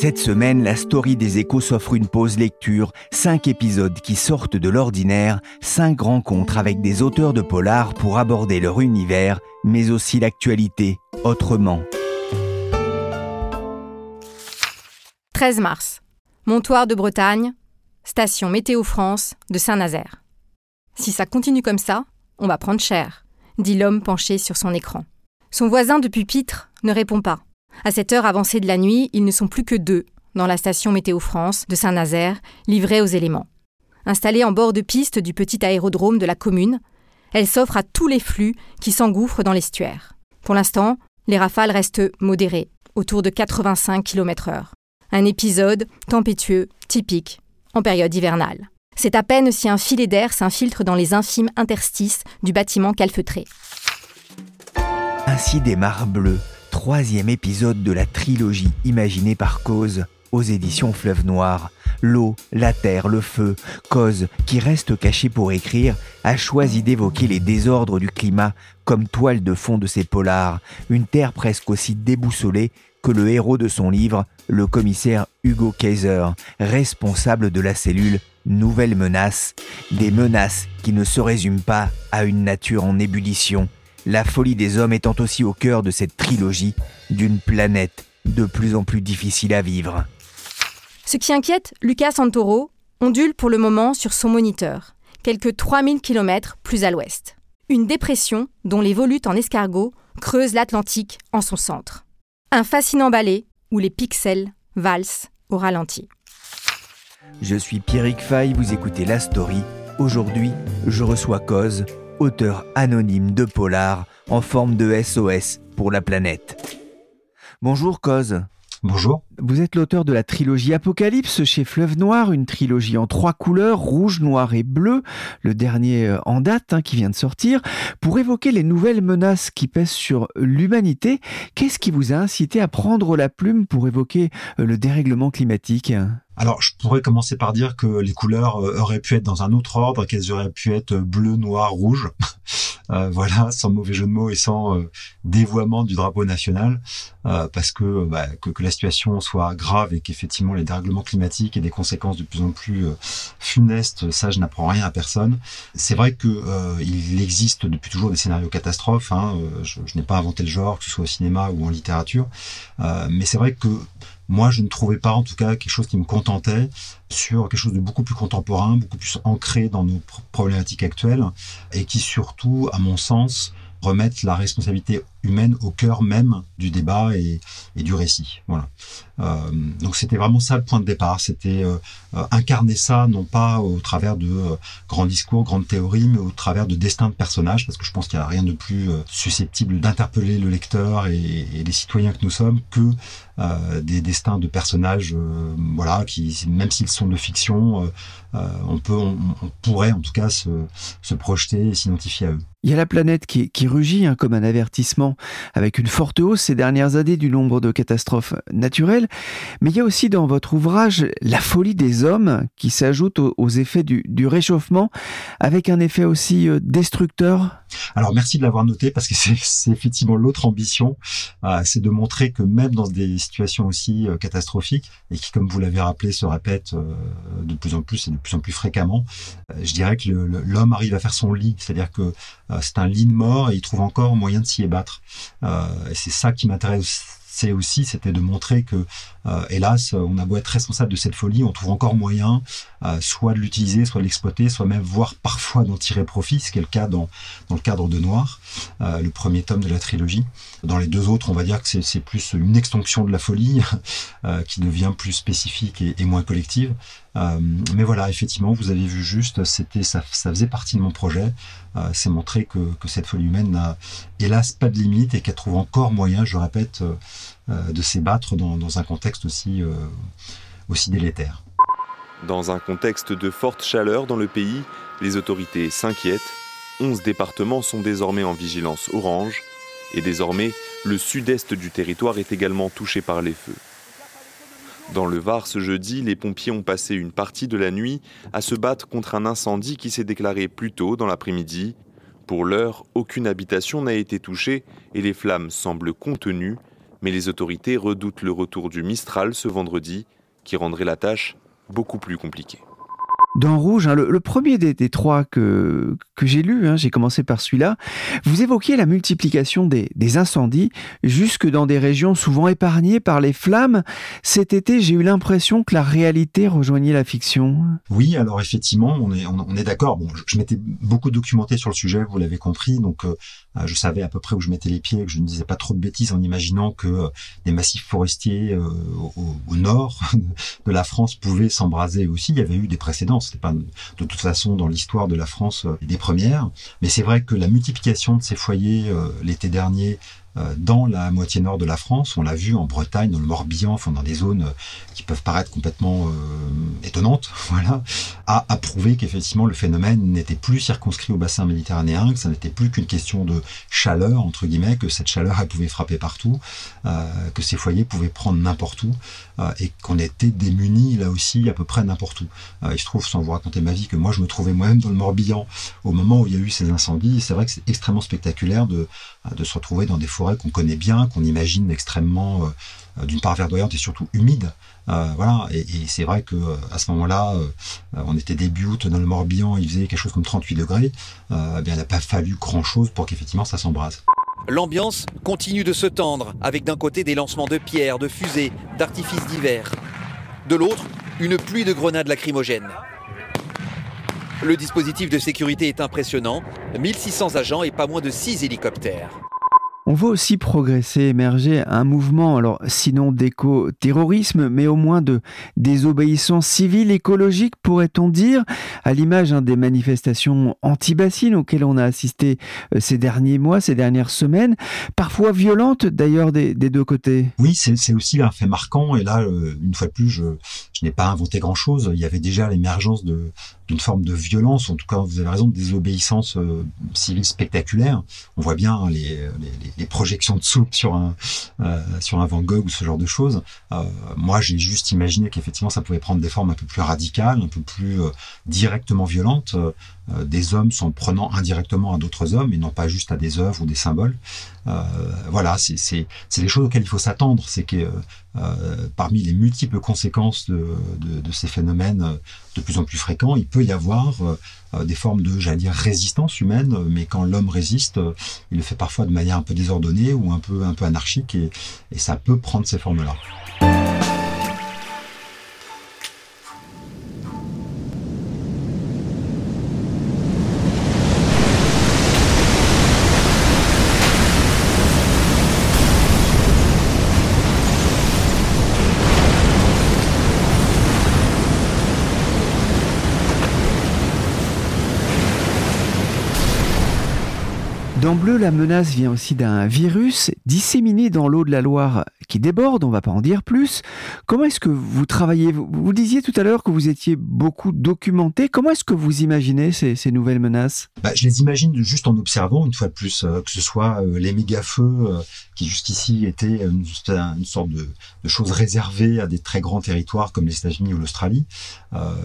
Cette semaine, la story des échos s'offre une pause lecture, cinq épisodes qui sortent de l'ordinaire, cinq rencontres avec des auteurs de polar pour aborder leur univers, mais aussi l'actualité, autrement. 13 mars. Montoire de Bretagne, station Météo France de Saint-Nazaire. Si ça continue comme ça, on va prendre cher, dit l'homme penché sur son écran. Son voisin de pupitre ne répond pas. À cette heure avancée de la nuit, ils ne sont plus que deux dans la station Météo France de Saint-Nazaire, livrée aux éléments. Installée en bord de piste du petit aérodrome de la commune, elle s'offre à tous les flux qui s'engouffrent dans l'estuaire. Pour l'instant, les rafales restent modérées, autour de 85 km/h. Un épisode tempétueux, typique, en période hivernale. C'est à peine si un filet d'air s'infiltre dans les infimes interstices du bâtiment calfeutré. Ainsi démarre Bleu, troisième épisode de la trilogie imaginée par Cause aux éditions Fleuve Noir. L'eau, la terre, le feu, Cause, qui reste caché pour écrire, a choisi d'évoquer les désordres du climat comme toile de fond de ses polars, une terre presque aussi déboussolée que le héros de son livre, le commissaire Hugo Kaiser, responsable de la cellule Nouvelle menace, des menaces qui ne se résument pas à une nature en ébullition, la folie des hommes étant aussi au cœur de cette trilogie d'une planète de plus en plus difficile à vivre. Ce qui inquiète Lucas Santoro ondule pour le moment sur son moniteur, quelques 3000 km plus à l'ouest. Une dépression dont les volutes en escargot creusent l'Atlantique en son centre. Un fascinant ballet où les pixels valsent au ralenti. Je suis Pierrick Fay, vous écoutez La Story. Aujourd'hui, je reçois Cause, auteur anonyme de polar en forme de SOS pour la planète. Bonjour Cause. Bonjour. Vous êtes l'auteur de la trilogie Apocalypse chez Fleuve Noir, une trilogie en trois couleurs, rouge, noir et bleu, le dernier euh, en date hein, qui vient de sortir. Pour évoquer les nouvelles menaces qui pèsent sur l'humanité, qu'est-ce qui vous a incité à prendre la plume pour évoquer euh, le dérèglement climatique? Alors, je pourrais commencer par dire que les couleurs euh, auraient pu être dans un autre ordre, qu'elles auraient pu être bleu, noir, rouge. Voilà, sans mauvais jeu de mots et sans dévoiement du drapeau national, parce que, bah, que, que la situation soit grave et qu'effectivement les dérèglements climatiques aient des conséquences de plus en plus funestes, ça je n'apprends rien à personne. C'est vrai que il existe depuis toujours des scénarios catastrophes. Hein, je, n'ai pas inventé le genre, que ce soit au cinéma ou en littérature, mais c'est vrai que moi, je ne trouvais pas, en tout cas, quelque chose qui me contentait sur quelque chose de beaucoup plus contemporain, beaucoup plus ancré dans nos problématiques actuelles, et qui surtout, à mon sens, remettent la responsabilité humaine au cœur même du débat et, du récit. Voilà. Euh, donc c'était vraiment ça le point de départ. C'était euh, euh, incarner ça non pas au travers de grands discours, grandes théories, mais au travers de destins de personnages, parce que je pense qu'il n'y a rien de plus susceptible d'interpeller le lecteur et, les citoyens que nous sommes que des destins de personnages, voilà, qui même s'ils sont de fiction, on peut, on, pourrait en tout cas se, projeter et s'identifier à eux. Il y a la planète qui, rugit hein, comme un avertissement avec une forte hausse ces dernières années du nombre de catastrophes naturelles, mais il y a aussi dans votre ouvrage la folie des hommes qui s'ajoute aux, effets du, réchauffement, avec un effet aussi euh, destructeur alors merci de l'avoir noté parce que c'est effectivement l'autre ambition, euh, c'est de montrer que même dans des situations aussi euh, catastrophiques et qui, comme vous l'avez rappelé, se répètent de plus en plus et de plus en plus fréquemment, je dirais que l'homme arrive à faire son lit, c'est-à-dire que c'est un lit de mort et il trouve encore moyen de s'y ébattre. et c'est ça qui m'intéresse c'est aussi c'était de montrer que hélas on a beau être responsable de cette folie on trouve encore moyen euh, soit de l'utiliser soit de l'exploiter soit même voire parfois d'en tirer profit ce qui est le cas dans, dans le cadre de Noir euh, le premier tome de la trilogie. Dans les deux autres on va dire que c'est plus une extension de la folie qui devient plus spécifique et, moins collective. Mais voilà effectivement vous avez vu juste c'était ça, ça faisait partie de mon projet c'est montrer que, que cette folie humaine n'a hélas pas de limite et qu'elle trouve encore moyen je répète euh, de s'ébattre dans, un contexte aussi, euh, aussi délétère. Dans un contexte de forte chaleur dans le pays, les autorités s'inquiètent. 11 départements sont désormais en vigilance orange et désormais le sud-est du territoire est également touché par les feux. Dans le Var ce jeudi, les pompiers ont passé une partie de la nuit à se battre contre un incendie qui s'est déclaré plus tôt dans l'après-midi. Pour l'heure, aucune habitation n'a été touchée et les flammes semblent contenues mais les autorités redoutent le retour du Mistral ce vendredi, qui rendrait la tâche beaucoup plus compliquée dans Rouge, hein, le, premier des, trois que, que j'ai lu, hein, j'ai commencé par celui-là, vous évoquiez la multiplication des, incendies jusque dans des régions souvent épargnées par les flammes. Cet été, j'ai eu l'impression que la réalité rejoignait la fiction. Oui, alors effectivement, on est, on, est d'accord. Bon, je, m'étais beaucoup documenté sur le sujet, vous l'avez compris, donc euh, je savais à peu près où je mettais les pieds, que je ne disais pas trop de bêtises en imaginant que euh, des massifs forestiers euh, au, au, nord de la France pouvaient s'embraser aussi. Il y avait eu des précédents c'était pas de toute façon dans l'histoire de la France euh, des premières. Mais c'est vrai que la multiplication de ces foyers euh, l'été dernier dans la moitié nord de la France. On l'a vu en Bretagne, dans le Morbihan, enfin dans des zones euh, qui peuvent paraître complètement euh, étonnantes, voilà, a, prouvé qu'effectivement le phénomène n'était plus circonscrit au bassin méditerranéen, que ça n'était plus qu'une question de chaleur entre guillemets, que cette chaleur elle pouvait frapper partout, que ces foyers pouvaient prendre n'importe où et qu'on était démunis là aussi à peu près n'importe où. il se trouve, sans vous raconter ma vie, que moi je me trouvais moi-même dans le Morbihan au moment où il y a eu ces incendies. C'est vrai que c'est extrêmement spectaculaire de, de se retrouver dans des qu'on connaît bien, qu'on imagine extrêmement, euh, d'une part verdoyantes et surtout humides. Euh, voilà, et, c'est vrai que euh, à ce moment-là, on était début août dans le Morbihan, il faisait quelque chose comme 38 degrés. Eh bien, il n'a pas fallu grand-chose pour qu'effectivement ça s'embrase. L'ambiance continue de se tendre, avec d'un côté des lancements de pierres, de fusées, d'artifices divers. De l'autre, une pluie de grenades lacrymogènes. Le dispositif de sécurité est impressionnant, 1600 agents et pas moins de 6 hélicoptères. On voit aussi progresser, émerger un mouvement, alors sinon d'éco-terrorisme, mais au moins de désobéissance civile, écologique, pourrait-on dire, à l'image hein, des manifestations anti-bassines auxquelles on a assisté euh, ces derniers mois, ces dernières semaines, parfois violentes d'ailleurs des, deux côtés. Oui, c'est aussi un fait marquant, et là, euh, une fois de plus, je, je n'ai pas inventé grand-chose. Il y avait déjà l'émergence de, d'une forme de violence, en tout cas, vous avez raison, de désobéissance euh, civile spectaculaire. On voit bien hein, les, les, projections de soupe sur un, euh, sur un Van Gogh ou ce genre de choses. Euh, moi, j'ai juste imaginé qu'effectivement, ça pouvait prendre des formes un peu plus radicales, un peu plus directement violentes, des hommes s'en prenant indirectement à d'autres hommes et non pas juste à des œuvres ou des symboles. voilà, c'est des choses auxquelles il faut s'attendre. C'est que parmi les multiples conséquences de, de, ces phénomènes de plus en plus fréquents, il peut y avoir euh, euh, des formes de, j'allais dire, résistance humaine, mais quand l'homme résiste, euh, il le fait parfois de manière un peu désordonnée ou un peu, un peu anarchique, et, et ça peut prendre ces formes-là. Dans Bleu, la menace vient aussi d'un virus disséminé dans l'eau de la Loire qui déborde, on va pas en dire plus. Comment est-ce que vous travaillez? Vous, disiez tout à l'heure que vous étiez beaucoup documenté. Comment est-ce que vous imaginez ces, nouvelles menaces? Bah, Je les imagine juste en observant, une fois de plus, euh, que ce soit euh, les méga-feux euh, qui jusqu'ici étaient une, une sorte de, de chose réservée à des très grands territoires comme les États-Unis ou l'Australie.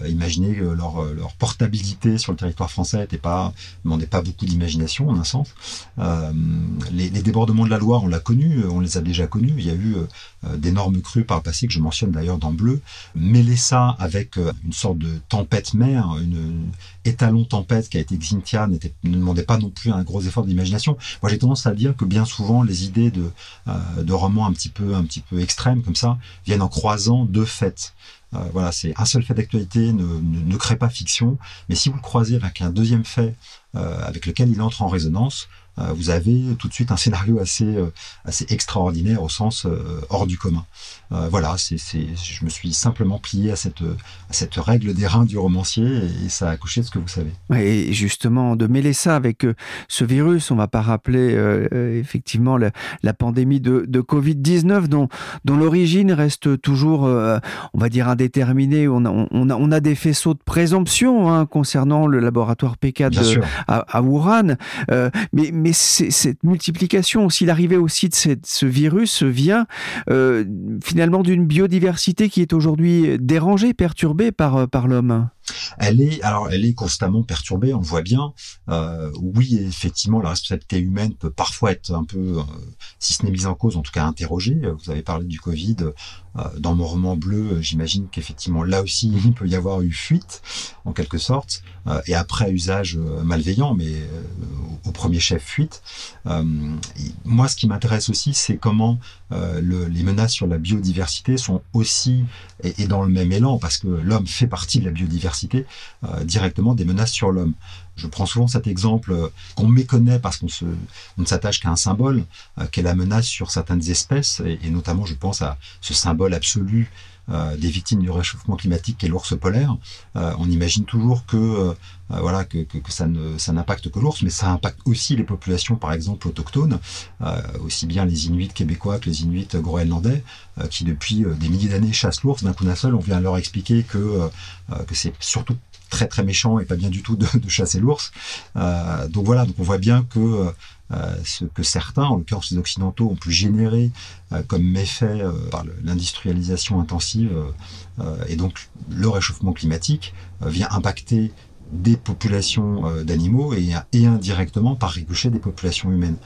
imaginez leur, leur portabilité sur le territoire français n'était pas, demandait pas beaucoup d'imagination en un sens. Euh, les, débordements de la Loire, on l'a connu, on les a déjà connus. Il y a eu euh, d'énormes crues par le passé que je mentionne d'ailleurs dans Bleu. Mêler ça avec euh, une sorte de tempête mer, une, étalon tempête qui a été Xintia ne demandait pas non plus un gros effort d'imagination. Moi, j'ai tendance à dire que bien souvent, les idées de, euh, de romans un petit peu, un petit peu extrêmes comme ça viennent en croisant deux faits. Euh, voilà, c'est un seul fait d'actualité ne, crée pas fiction, mais si vous le croisez avec un deuxième fait euh, avec lequel il entre en résonance, euh, vous avez tout de suite un scénario assez, euh, assez extraordinaire au sens euh, hors du commun. voilà, c'est, je me suis simplement plié à cette, à cette règle des reins du romancier et, ça a accouché de ce que vous savez. Et justement, de mêler ça avec ce virus, on va pas rappeler euh, effectivement la, la, pandémie de, de Covid-19 dont, dont l'origine reste toujours, euh, on va dire, indéterminée. On a, on, a, on a des faisceaux de présomption hein, concernant le laboratoire P4 à, à Wuhan. Euh, mais, mais cette multiplication, aussi l'arrivée aussi de ce virus vient euh, finalement d'une biodiversité qui est aujourd'hui dérangée, perturbée par, par l'homme. Elle est, alors, elle est constamment perturbée, on le voit bien. Euh, oui, effectivement, la responsabilité humaine peut parfois être un peu, euh, si ce n'est mise en cause, en tout cas interrogée. Vous avez parlé du Covid. Euh, dans mon roman bleu, j'imagine qu'effectivement, là aussi, il peut y avoir eu fuite, en quelque sorte, euh, et après usage euh, malveillant, mais euh, premier chef fuite. moi, ce qui m'intéresse aussi, c'est comment le, les menaces sur la biodiversité sont aussi, et, dans le même élan, parce que l'homme fait partie de la biodiversité, directement des menaces sur l'homme. Je prends souvent cet exemple qu'on méconnaît parce qu'on ne s'attache qu'à un symbole, euh, qu'est la menace sur certaines espèces, et, notamment je pense à ce symbole absolu euh, des victimes du réchauffement climatique qu'est l'ours polaire. Euh, on imagine toujours que euh, voilà que, ça ça n'impacte que l'ours, mais ça impacte aussi les populations, par exemple autochtones, euh, aussi bien les Inuits québécois que les Inuits groenlandais, euh, qui depuis des milliers d'années chassent l'ours. D'un coup d'un seul, on vient leur expliquer que que c'est surtout très très méchant et pas bien du tout de, chasser l'ours. Euh, donc voilà, donc on voit bien que euh, ce que certains, en l'occurrence les occidentaux, ont pu générer euh, comme méfait par l'industrialisation intensive et donc le réchauffement climatique vient impacter des populations euh, d'animaux et, indirectement par ricochet des populations humaines.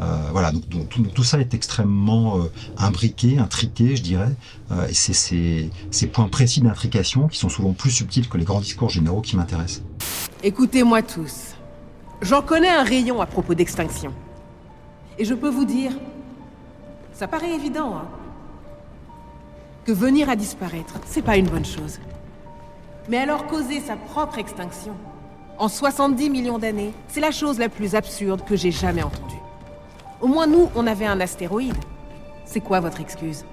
Euh, voilà, donc, tout, ça est extrêmement euh, imbriqué, intriqué, je dirais, et c'est ces, ces points précis d'intrication qui sont souvent plus subtils que les grands discours généraux qui m'intéressent. Écoutez-moi tous. J'en connais un rayon à propos d'extinction. Et je peux vous dire, ça paraît évident, hein, que venir à disparaître, c'est pas une bonne chose. Mais alors causer sa propre extinction, en 70 millions d'années, c'est la chose la plus absurde que j'ai jamais entendue. Au moins nous, on avait un astéroïde. C'est quoi votre excuse?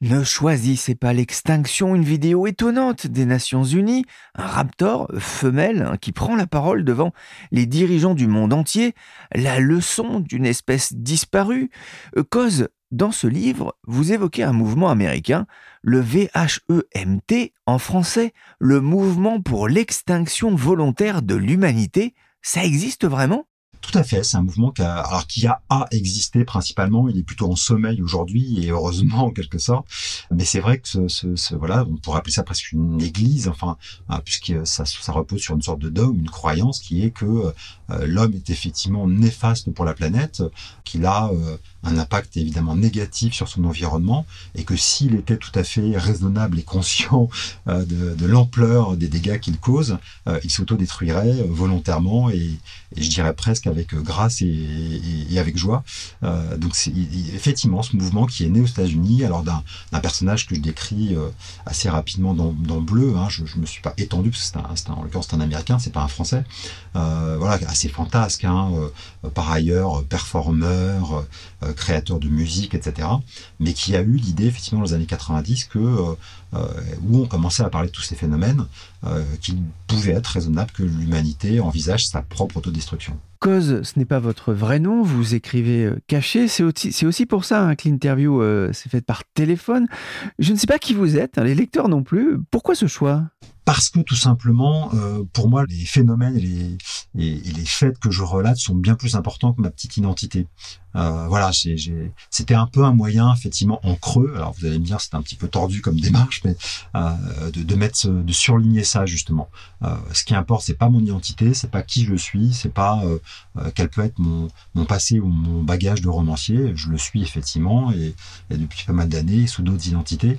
Ne choisissez pas l'extinction, une vidéo étonnante des Nations Unies, un raptor femelle hein, qui prend la parole devant les dirigeants du monde entier, la leçon d'une espèce disparue. Euh, cause, dans ce livre, vous évoquez un mouvement américain, le VHEMT en français, le mouvement pour l'extinction volontaire de l'humanité. Ça existe vraiment? Tout à fait, c'est un mouvement qui a, alors qui a à exister principalement. Il est plutôt en sommeil aujourd'hui et heureusement en quelque sorte. Mais c'est vrai que ce, voilà, on pourrait appeler ça presque une église, enfin, hein, puisque ça, ça repose sur une sorte de dogme, une croyance qui est que euh, l'homme est effectivement néfaste pour la planète, qu'il a euh, un impact évidemment négatif sur son environnement et que s'il était tout à fait raisonnable et conscient euh, de, l'ampleur des dégâts qu'il cause, euh, il s'autodétruirait volontairement et, je dirais presque avec grâce et, avec joie. Euh, donc c'est effectivement ce mouvement qui est né aux États-Unis alors d'un personnage que je décris assez rapidement dans, Bleu. Hein, je, je me suis pas étendu parce que c'est un, un, en l'occurrence un Américain, c'est pas un Français. Voilà, assez fantasque, hein, par ailleurs performeur, créateur de musique, etc. Mais qui a eu l'idée, effectivement, dans les années 90, que où on commençait à parler de tous ces phénomènes, qu'il pouvait être raisonnable que l'humanité envisage sa propre autodestruction. Cause, ce n'est pas votre vrai nom, vous écrivez euh, caché, c'est aussi, aussi, pour ça hein, que l'interview euh, s'est faite par téléphone. Je ne sais pas qui vous êtes, hein, les lecteurs non plus. Pourquoi ce choix? Parce que tout simplement, euh, pour moi, les phénomènes et les, et, les faits que je relate sont bien plus importants que ma petite identité. Euh, voilà, c'était un peu un moyen, effectivement, en creux. Alors vous allez me dire, c'est un petit peu tordu comme démarche, mais euh, de, mettre, de surligner ça justement. Euh, ce qui importe, c'est pas mon identité, c'est pas qui je suis, c'est pas euh, euh, quel peut être mon, passé ou mon bagage de romancier. Je le suis effectivement et, et depuis pas mal d'années sous d'autres identités.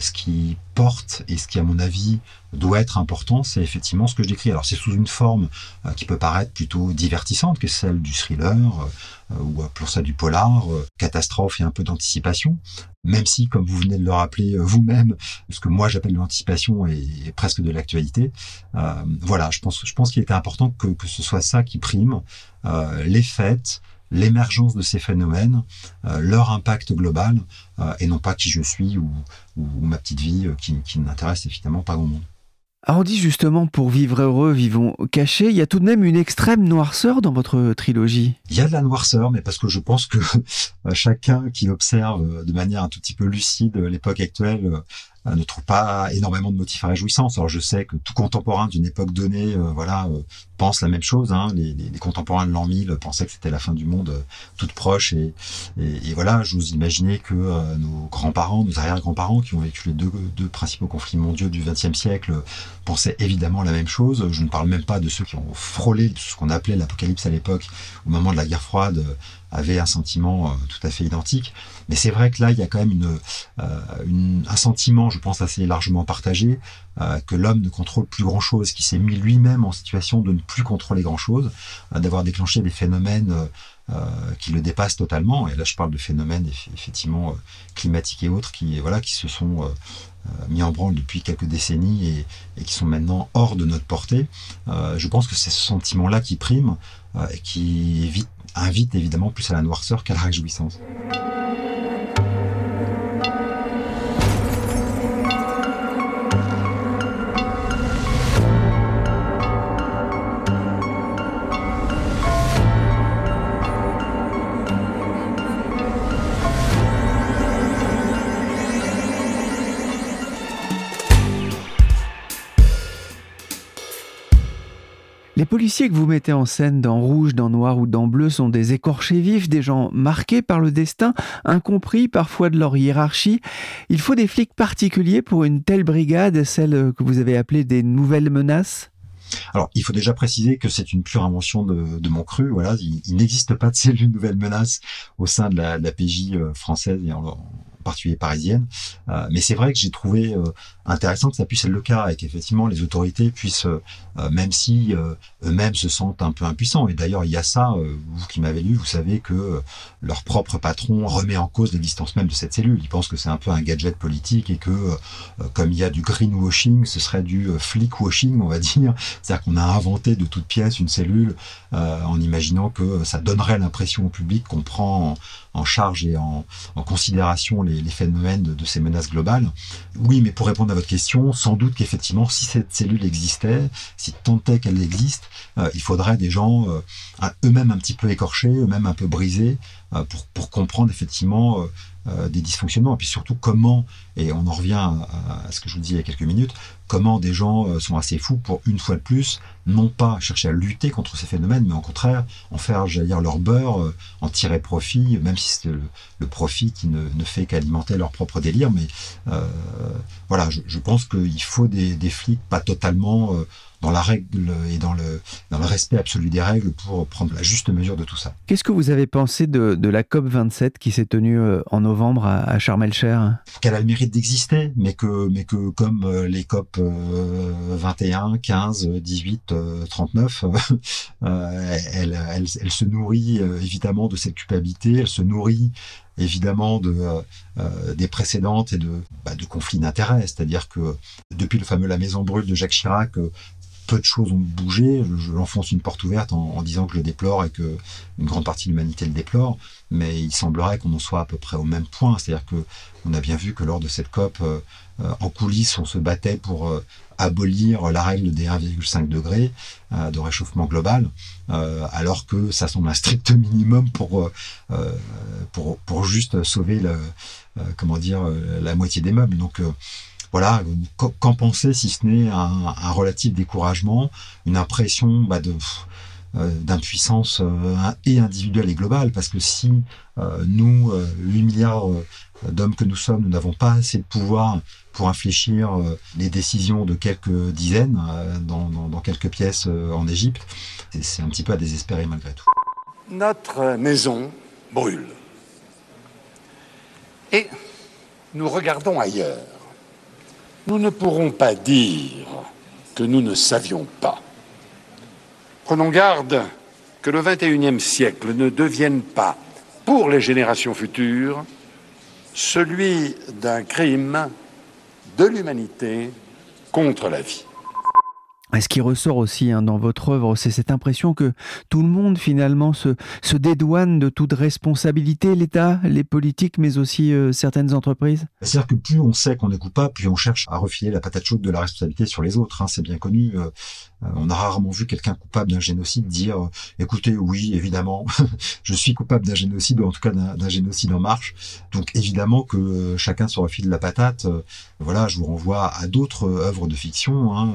ce qui porte et ce qui, à mon avis, doit être important, c'est effectivement ce que je décris. Alors c'est sous une forme euh, qui peut paraître plutôt divertissante, que celle du thriller, euh, ou pour ça du polar, euh, catastrophe et un peu d'anticipation. Même si, comme vous venez de le rappeler vous-même, ce que moi j'appelle l'anticipation est, presque de l'actualité. voilà, je pense, je pense qu'il était important que, que ce soit ça qui prime, les fêtes, l'émergence de ces phénomènes, euh, leur impact global, euh, et non pas qui je suis ou, ma petite vie euh, qui, qui n'intéresse évidemment pas grand monde. Alors on dit justement pour vivre heureux, vivons cachés, il y a tout de même une extrême noirceur dans votre trilogie. Il y a de la noirceur, mais parce que je pense que chacun qui observe de manière un tout petit peu lucide l'époque actuelle euh, ne trouve pas énormément de motifs à réjouissance. Alors je sais que tout contemporain d'une époque donnée, euh, voilà, euh, pense la même chose. Hein. Les, contemporains de l'an 1000 pensaient que c'était la fin du monde toute proche. Et, et, et voilà, j'ose que nos grands-parents, nos arrière-grands-parents, qui ont vécu les deux principaux conflits mondiaux du XXe siècle, pensaient évidemment la même chose. Je ne parle même pas de ceux qui ont frôlé ce qu'on appelait l'apocalypse à l'époque, au moment de la guerre froide, avaient un sentiment tout à fait identique. Mais c'est vrai que là, il y a quand même une, un sentiment, je pense, assez largement partagé, euh, que l'homme ne contrôle plus grand-chose, qui s'est mis lui-même en situation de ne plus contrôler grand-chose, euh, d'avoir déclenché des phénomènes euh, qui le dépassent totalement. Et là, je parle de phénomènes effectivement climatiques et autres qui, voilà, qui se sont mis en branle depuis quelques décennies et, qui sont maintenant hors de notre portée. je pense que c'est ce sentiment-là qui prime et qui évite, invite évidemment plus à la noirceur qu'à la réjouissance. Policiers que vous mettez en scène dans Rouge, dans Noir ou dans Bleu sont des écorchés vifs, des gens marqués par le destin, incompris parfois de leur hiérarchie. Il faut des flics particuliers pour une telle brigade, celle que vous avez appelée des nouvelles menaces? Alors, il faut déjà préciser que c'est une pure invention de, mon cru. Voilà, il, n'existe pas de cellule nouvelle menace au sein de la, PJ euh, française et en, particulier parisienne. Euh, mais c'est vrai que j'ai trouvé euh, intéressant que ça puisse être le cas et qu'effectivement les autorités puissent, euh, même si eux-mêmes se sentent un peu impuissants. Et d'ailleurs, il y a ça, vous qui m'avez lu, vous savez que leur propre patron remet en cause l'existence même de cette cellule. Il pense que c'est un peu un gadget politique et que comme il y a du greenwashing, ce serait du flick washing, on va dire. C'est-à-dire qu'on a inventé de toute pièce une cellule en imaginant que ça donnerait l'impression au public qu'on prend en, charge et en, considération les les, phénomènes de, ces menaces globales. Oui, mais pour répondre à question, sans doute qu'effectivement, si cette cellule existait, si tant est qu'elle existe, euh, il faudrait des gens euh, eux-mêmes un petit peu écorchés, eux-mêmes un peu brisés, euh, pour, pour, comprendre effectivement des dysfonctionnements, et puis surtout comment, et on en revient à, ce que je vous dis il y a quelques minutes, comment des gens sont assez fous pour, une fois de plus, non pas chercher à lutter contre ces phénomènes, mais au contraire, en faire, j'allais dire, leur beurre, en tirer profit, même si c'est le, profit qui ne, ne fait qu'alimenter leur propre délire. Mais voilà, je, je pense qu'il faut des, des, flics pas totalement dans la règle et dans le, dans le respect absolu des règles pour prendre la juste mesure de tout ça. Qu'est-ce que vous avez pensé de, de la COP 27 qui s'est tenue euh, en novembre à, à Sharm el-Cher Qu'elle a le mérite d'exister, mais que, mais que comme euh, les COP 21, 15, 18, 39, elle, elle, elle, se nourrit euh, évidemment de cette culpabilité, elle se nourrit évidemment de, euh, des précédentes et de, bah, de conflits d'intérêts. C'est-à-dire que depuis le fameux La Maison Brûle de Jacques Chirac, peu de choses ont bougé. Je, l'enfonce une porte ouverte en, disant que je le déplore et que une grande partie de l'humanité le déplore. Mais il semblerait qu'on en soit à peu près au même point. C'est-à-dire que on a bien vu que lors de cette COP, euh, euh, en coulisses, on se battait pour euh, abolir la règle des 1,5 degrés de réchauffement global, alors que ça semble un strict minimum pour pour, pour juste sauver comment dire la moitié des meubles. Donc voilà, qu'en penser si ce n'est un, relatif découragement, une impression bah, de euh, d'impuissance euh, et individuelle et globale, parce que si euh, nous, 8 milliards d'hommes que nous sommes, nous n'avons pas assez de pouvoir pour infléchir les décisions de quelques dizaines dans, dans quelques pièces en Égypte, c'est un petit peu à désespérer malgré tout. Notre maison brûle. Et nous regardons ailleurs nous ne pourrons pas dire que nous ne savions pas. Prenons garde que le XXIe siècle ne devienne pas, pour les générations futures, celui d'un crime de l'humanité contre la vie. Ce qui ressort aussi hein, dans votre œuvre, c'est cette impression que tout le monde finalement se, se dédouane de toute responsabilité, l'État, les politiques, mais aussi euh, certaines entreprises. C'est-à-dire que plus on sait qu'on est coupable, plus on cherche à refiler la patate chaude de la responsabilité sur les autres. Hein, c'est bien connu. Euh, on a rarement vu quelqu'un coupable d'un génocide dire écoutez, oui, évidemment, je suis coupable d'un génocide, ou en tout cas d'un génocide en marche. Donc évidemment que chacun se refile la patate. voilà, je vous renvoie à d'autres œuvres de fiction. Hein,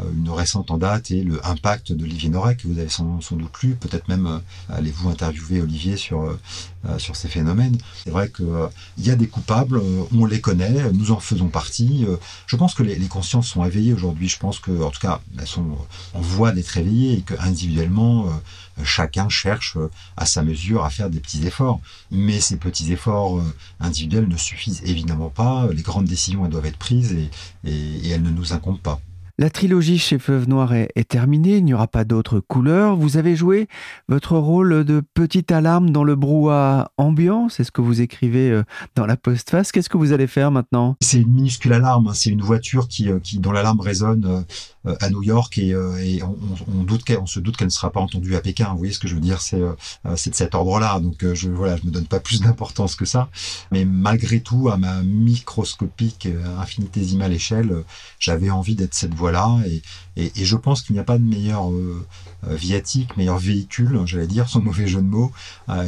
euh, une récente en date et le Impact d'Olivier Noret que vous avez sans, doute lu. Peut-être même euh, allez-vous interviewer Olivier sur euh, sur ces phénomènes. C'est vrai que il y a des coupables, on les connaît, nous en faisons partie. je pense que les, les consciences sont éveillées aujourd'hui. Je pense que, en tout cas, elles sont en voie d'être éveillées et que individuellement, chacun cherche à sa mesure à faire des petits efforts. Mais ces petits efforts individuels ne suffisent évidemment pas. Les grandes décisions elles doivent être prises et, et elles ne nous incombent pas. La trilogie chez Feuve Noire est, terminée, il n'y aura pas d'autres couleurs. Vous avez joué votre rôle de petite alarme dans le brouhaha ambiant, c'est ce que vous écrivez euh, dans la postface. Qu'est-ce que vous allez faire maintenant? C'est une minuscule alarme, hein. c'est une voiture qui, euh, dont l'alarme résonne euh, à New York et, on, se doute qu'elle ne sera pas entendue à Pékin. Vous voyez ce que je veux dire? C'est de cet ordre-là. Donc je voilà, je me donne pas plus d'importance que ça. Mais malgré tout, à ma microscopique infinitésimale échelle, j'avais envie d'être cette voie-là et, je pense qu'il n'y a pas de meilleur viatique, meilleur véhicule, j'allais dire, sans mauvais jeu de mots,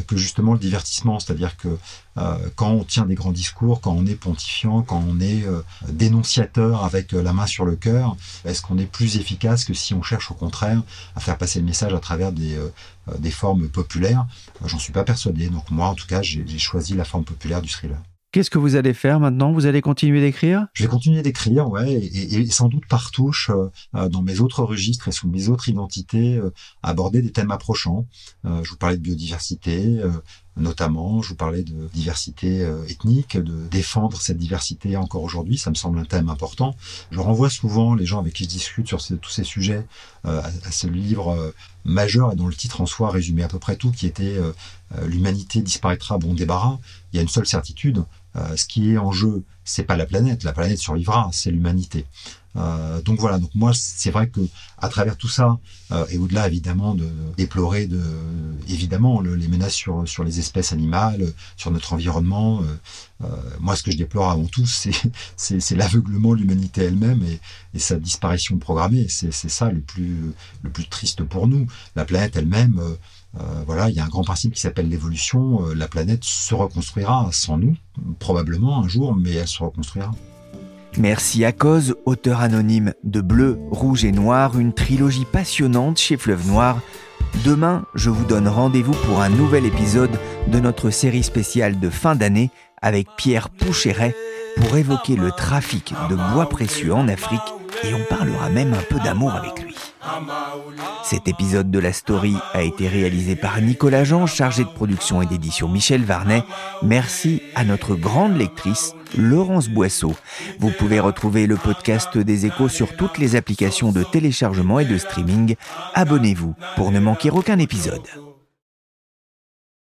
que justement le divertissement. C'est-à-dire que euh, quand on tient des grands discours, quand on est pontifiant, quand on est euh, dénonciateur avec euh, la main sur le cœur, est-ce qu'on est plus efficace que si on cherche au contraire à faire passer le message à travers des, des formes populaires? J'en suis pas persuadé. Donc moi, en tout cas, j'ai choisi la forme populaire du thriller. Qu'est-ce que vous allez faire maintenant? Vous allez continuer d'écrire? Je vais continuer d'écrire, ouais, et, sans doute par touche, dans mes autres registres et sous mes autres identités, aborder des thèmes approchants. je vous parlais de biodiversité, notamment. Je vous parlais de diversité euh, ethnique, de défendre cette diversité encore aujourd'hui. Ça me semble un thème important. Je renvoie souvent les gens avec qui je discute sur tous ces sujets euh, à, ce livre euh, majeur et dont le titre en soi résumait à peu près tout, qui était L'humanité disparaîtra bon débarras. Il y a une seule certitude. Ce qui est en jeu, c'est pas la planète. La planète survivra, c'est l'humanité. Euh, donc voilà, donc moi c'est vrai que à travers tout ça euh, et au-delà évidemment de déplorer de évidemment les menaces sur les espèces animales, sur notre environnement, euh, moi ce que je déplore avant tout c'est l'aveuglement de l'humanité elle-même et, sa disparition programmée. C'est ça le plus triste pour nous. La planète elle-même voilà, il y a un grand principe qui s'appelle l'évolution. la planète se reconstruira sans nous, probablement un jour, mais elle se reconstruira. Merci à cause, auteur anonyme de Bleu, Rouge et Noir, une trilogie passionnante chez Fleuve Noir. Demain, je vous donne rendez-vous pour un nouvel épisode de notre série spéciale de fin d'année avec Pierre Poucheret pour évoquer le trafic de bois précieux en Afrique et on parlera même un peu d'amour avec lui. Cet épisode de la story a été réalisé par Nicolas Jean, chargé de production et d'édition Michel Varnet. Merci à notre grande lectrice, Laurence Boisseau. Vous pouvez retrouver le podcast des échos sur toutes les applications de téléchargement et de streaming. Abonnez-vous pour ne manquer aucun épisode.